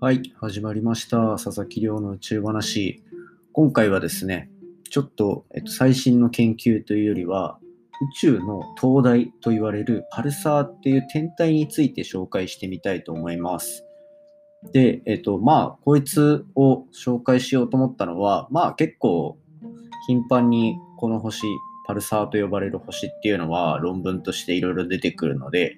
はい、始まりました。佐々木亮の宇宙話。今回はですね、ちょっと、えっと、最新の研究というよりは、宇宙の灯台と言われるパルサーっていう天体について紹介してみたいと思います。で、えっと、まあ、こいつを紹介しようと思ったのは、まあ結構頻繁にこの星、パルサーと呼ばれる星っていうのは論文としていろいろ出てくるので、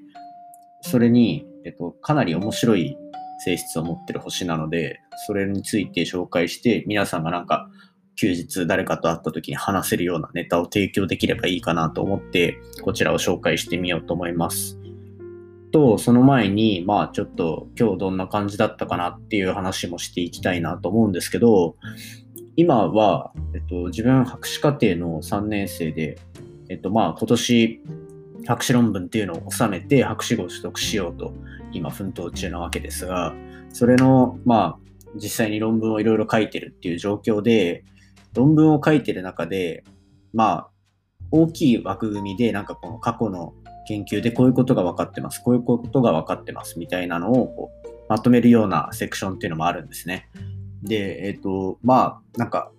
それに、えっと、かなり面白い性質を持ってる星なので、それについて紹介して、皆さんがなんか休日誰かと会った時に話せるようなネタを提供できればいいかなと思って、こちらを紹介してみようと思います。と、その前に、まあちょっと今日どんな感じだったかなっていう話もしていきたいなと思うんですけど、今は、えっと、自分博士課程の3年生で、えっと、まあ今年博士論文っていうのを収めて博士号を取得しようと今奮闘中なわけですが、それの、まあ、実際に論文をいろいろ書いてるっていう状況で、論文を書いてる中で、まあ、大きい枠組みで、なんかこの過去の研究でこういうことが分かってます、こういうことが分かってますみたいなのをこうまとめるようなセクションっていうのもあるんですね。で、えっ、と、まあ、なんか、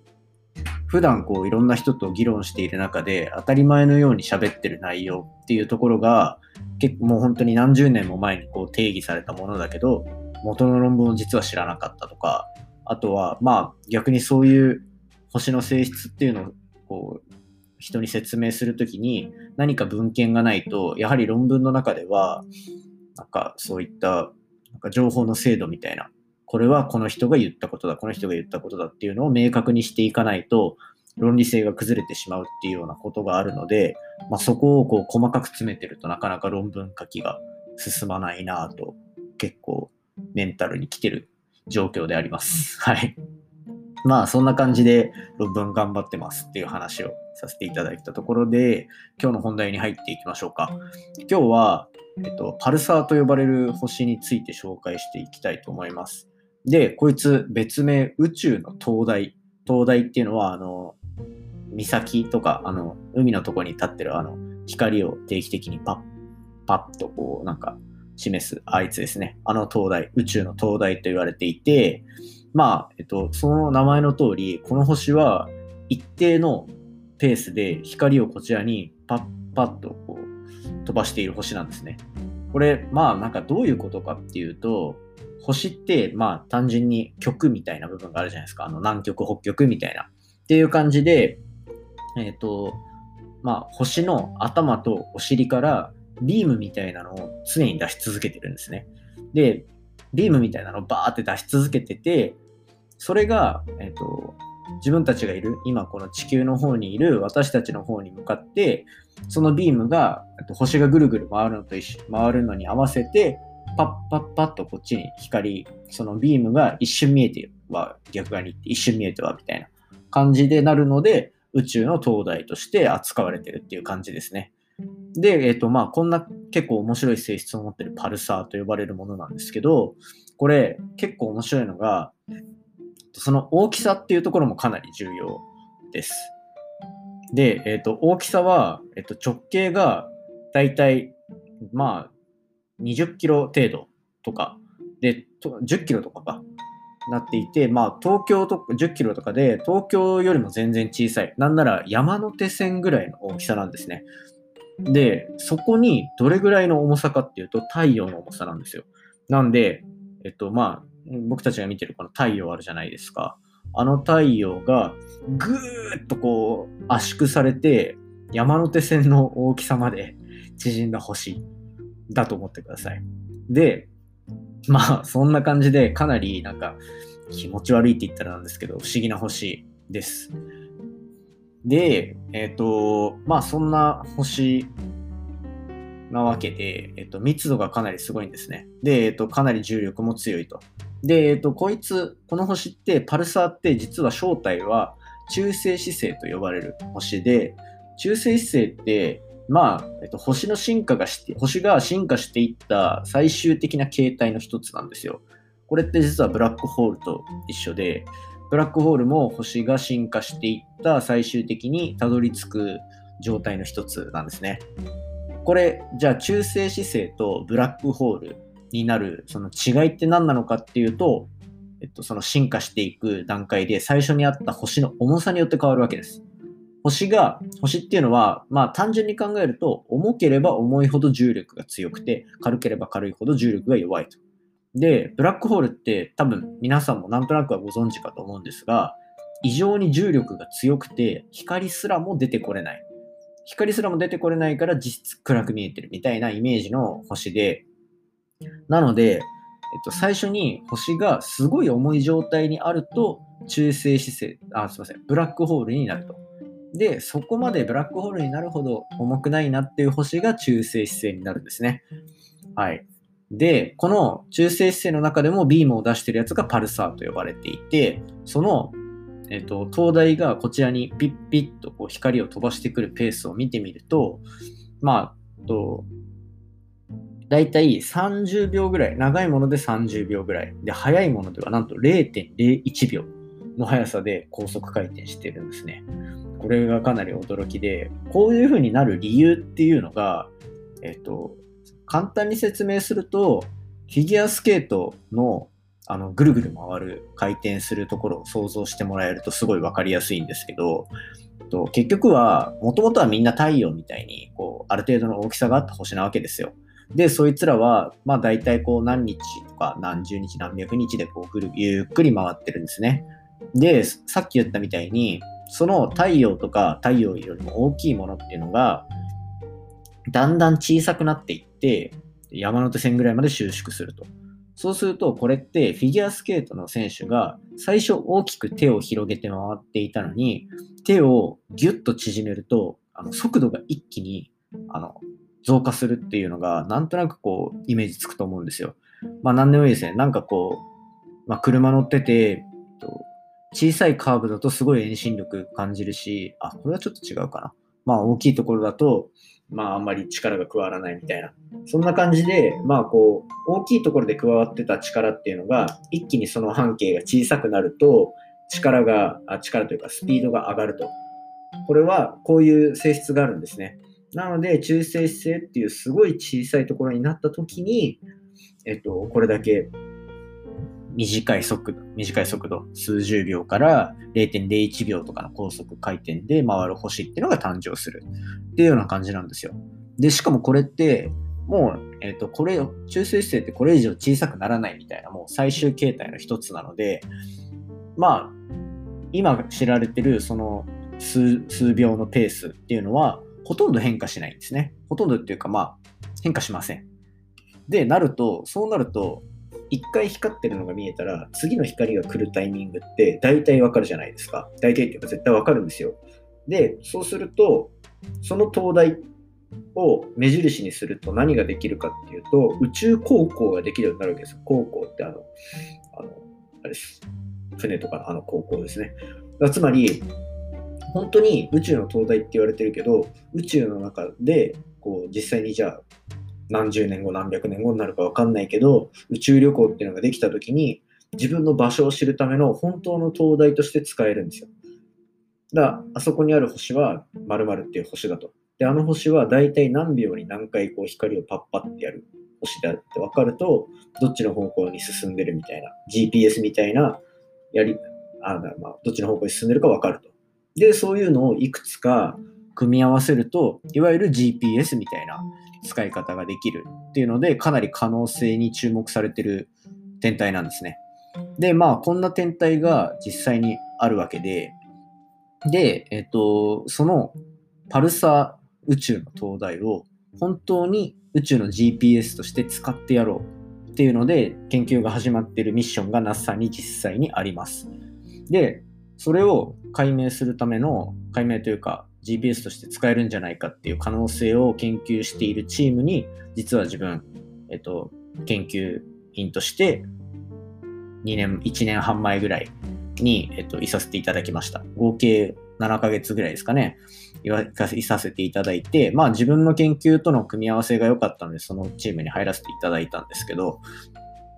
普段こういろんな人と議論している中で当たり前のように喋ってる内容っていうところが結構もう本当に何十年も前にこう定義されたものだけど元の論文を実は知らなかったとかあとはまあ逆にそういう星の性質っていうのをこう人に説明するときに何か文献がないとやはり論文の中ではなんかそういったなんか情報の精度みたいなこれはこの人が言ったことだ、この人が言ったことだっていうのを明確にしていかないと、論理性が崩れてしまうっていうようなことがあるので、まあ、そこをこう細かく詰めてるとなかなか論文書きが進まないなぁと、結構メンタルに来てる状況であります。はい。まあそんな感じで論文頑張ってますっていう話をさせていただいたところで、今日の本題に入っていきましょうか。今日は、えっと、パルサーと呼ばれる星について紹介していきたいと思います。で、こいつ別名宇宙の灯台。灯台っていうのは、あの、岬とか、あの、海のとこに立ってるあの、光を定期的にパッ、パッとこう、なんか、示すあいつですね。あの灯台、宇宙の灯台と言われていて、まあ、えっと、その名前の通り、この星は一定のペースで光をこちらにパッパッとこう飛ばしている星なんですね。これ、まあ、なんかどういうことかっていうと、星って、まあ単純に極みたいな部分があるじゃないですか。あの南極、北極みたいな。っていう感じで、えっ、ー、と、まあ星の頭とお尻からビームみたいなのを常に出し続けてるんですね。で、ビームみたいなのをバーって出し続けてて、それが、えっ、ー、と、自分たちがいる、今この地球の方にいる私たちの方に向かって、そのビームが、星がぐるぐる回るのと一緒、回るのに合わせて、パッパッパッとこっちに光、そのビームが一瞬見えては逆側に行って一瞬見えてはみたいな感じでなるので宇宙の灯台として扱われてるっていう感じですね。で、えっ、ー、とまあこんな結構面白い性質を持ってるパルサーと呼ばれるものなんですけど、これ結構面白いのが、その大きさっていうところもかなり重要です。で、えっ、ー、と大きさは、えっ、と直径がだいたいまあ20キロ程度とかで、10キロとかか、なっていて、まあ東京とか10キロとかで、東京よりも全然小さい。なんなら山手線ぐらいの大きさなんですね。で、そこにどれぐらいの重さかっていうと、太陽の重さなんですよ。なんで、えっとまあ、僕たちが見てるこの太陽あるじゃないですか。あの太陽がぐーっとこう圧縮されて、山手線の大きさまで縮んだ星。だと思ってください。で、まあそんな感じでかなりなんか気持ち悪いって言ったらなんですけど不思議な星です。で、えっ、ー、と、まあそんな星なわけで、えっ、ー、と密度がかなりすごいんですね。で、えっ、ー、とかなり重力も強いと。で、えっ、とこいつ、この星ってパルサーって実は正体は中性子星と呼ばれる星で、中性子星ってまあ、えっと、星の進化がして、星が進化していった最終的な形態の一つなんですよ。これって実はブラックホールと一緒で、ブラックホールも星が進化していった最終的にたどり着く状態の一つなんですね。これ、じゃあ中性子星とブラックホールになるその違いって何なのかっていうと、えっと、その進化していく段階で最初にあった星の重さによって変わるわけです。星が、星っていうのは、まあ単純に考えると、重ければ重いほど重力が強くて、軽ければ軽いほど重力が弱いと。で、ブラックホールって多分皆さんもなんとなくはご存知かと思うんですが、異常に重力が強くて、光すらも出てこれない。光すらも出てこれないから実質暗く見えてるみたいなイメージの星で、なので、えっと、最初に星がすごい重い状態にあると、中性子星、あ、すいません、ブラックホールになると。で、そこまでブラックホールになるほど重くないなっていう星が中性子星になるんですね。はい。で、この中性子星の中でもビームを出してるやつがパルサーと呼ばれていて、その、えっと、灯台がこちらにピッピッとこう光を飛ばしてくるペースを見てみると、まあ、とだいたい30秒ぐらい、長いもので30秒ぐらい、で、速いものではなんと0.01秒の速さで高速回転してるんですね。これがかなり驚きで、こういう風になる理由っていうのが、えっと、簡単に説明すると、フィギュアスケートのあのぐるぐる回る回転するところを想像してもらえるとすごい分かりやすいんですけど、えっと結局は、もともとはみんな太陽みたいにこうある程度の大きさがあった星なわけですよ。で、そいつらは、まあ大体こう何日とか何十日何百日でこうぐるゆっくり回ってるんですね。で、さっき言ったみたいに、その太陽とか太陽よりも大きいものっていうのが、だんだん小さくなっていって、山手線ぐらいまで収縮すると。そうすると、これってフィギュアスケートの選手が最初大きく手を広げて回っていたのに、手をギュッと縮めると、あの速度が一気にあの増加するっていうのが、なんとなくこう、イメージつくと思うんですよ。まあ、何でもいいですね。なんかこう、まあ、車乗ってて、小さいカーブだとすごい遠心力感じるし、あ、これはちょっと違うかな。まあ大きいところだと、まああんまり力が加わらないみたいな。そんな感じで、まあこう、大きいところで加わってた力っていうのが、一気にその半径が小さくなると、力が、あ力というかスピードが上がると。これはこういう性質があるんですね。なので、中性子星っていうすごい小さいところになった時に、えっと、これだけ短い速度、短い速度、数十秒から0.01秒とかの高速回転で回る星っていうのが誕生するっていうような感じなんですよ。で、しかもこれって、もう、えっ、ー、と、これ、中性子星ってこれ以上小さくならないみたいな、もう最終形態の一つなので、まあ、今知られてるその数数秒のペースっていうのは、ほとんど変化しないんですね。ほとんどっていうか、まあ、変化しません。で、なると、そうなると、一回光ってるのが見えたら、次の光が来るタイミングって大体わかるじゃないですか。大体っていうか絶対わかるんですよ。で、そうすると、その灯台を目印にすると何ができるかっていうと、宇宙航行ができるようになるわけですよ。航行ってあの、あの、あれです。船とかのあの航行ですね。つまり、本当に宇宙の灯台って言われてるけど、宇宙の中で、こう、実際にじゃあ、何十年後何百年後になるか分かんないけど宇宙旅行っていうのができた時に自分の場所を知るための本当の灯台として使えるんですよ。だからあそこにある星は〇〇っていう星だと。で、あの星は大体何秒に何回こう光をパッパってやる星であるって分かると、どっちの方向に進んでるみたいな、GPS みたいなやり、あまあ、どっちの方向に進んでるか分かると。で、そういうのをいくつか組み合わせると、いわゆる GPS みたいな使い方ができるっていうので、かなり可能性に注目されてる天体なんですね。で、まあ、こんな天体が実際にあるわけで、で、えっと、そのパルサ宇宙の灯台を本当に宇宙の GPS として使ってやろうっていうので、研究が始まっているミッションが NASA に実際にあります。で、それを解明するための、解明というか、GPS として使えるんじゃないかっていう可能性を研究しているチームに、実は自分、えっと、研究員として2年、1年半前ぐらいに、えっと、いさせていただきました。合計7ヶ月ぐらいですかね。いさせていただいて、まあ自分の研究との組み合わせが良かったので、そのチームに入らせていただいたんですけど、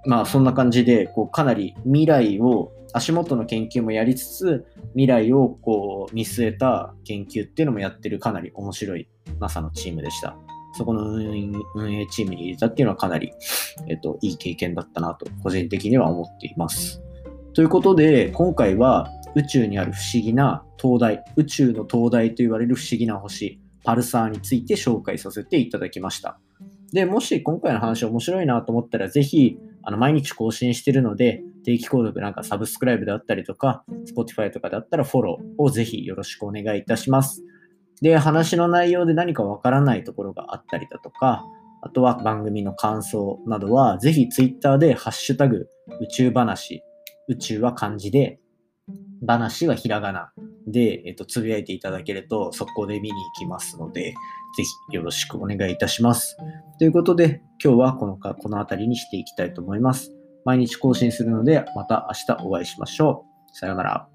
まあそんな感じで、こうかなり未来を足元の研究もやりつつ、未来をこう見据えた研究っていうのもやってるかなり面白い NASA のチームでした。そこの運営チームに入れたっていうのはかなり、えっと、いい経験だったなと、個人的には思っています。ということで、今回は宇宙にある不思議な灯台、宇宙の灯台と言われる不思議な星、パルサーについて紹介させていただきました。で、もし今回の話面白いなと思ったら、ぜひ、あの、毎日更新してるので、定期購読なんかサブスクライブであったりとか、Spotify とかであったらフォローをぜひよろしくお願いいたします。で、話の内容で何かわからないところがあったりだとか、あとは番組の感想などは、ぜひ Twitter でハッシュタグ宇宙話、宇宙は漢字で、話はひらがなで、えっと、つぶやいていただけると、速攻で見に行きますので、ぜひよろしくお願いいたします。ということで、今日はこのかこの辺りにしていきたいと思います。毎日更新するので、また明日お会いしましょう。さようなら。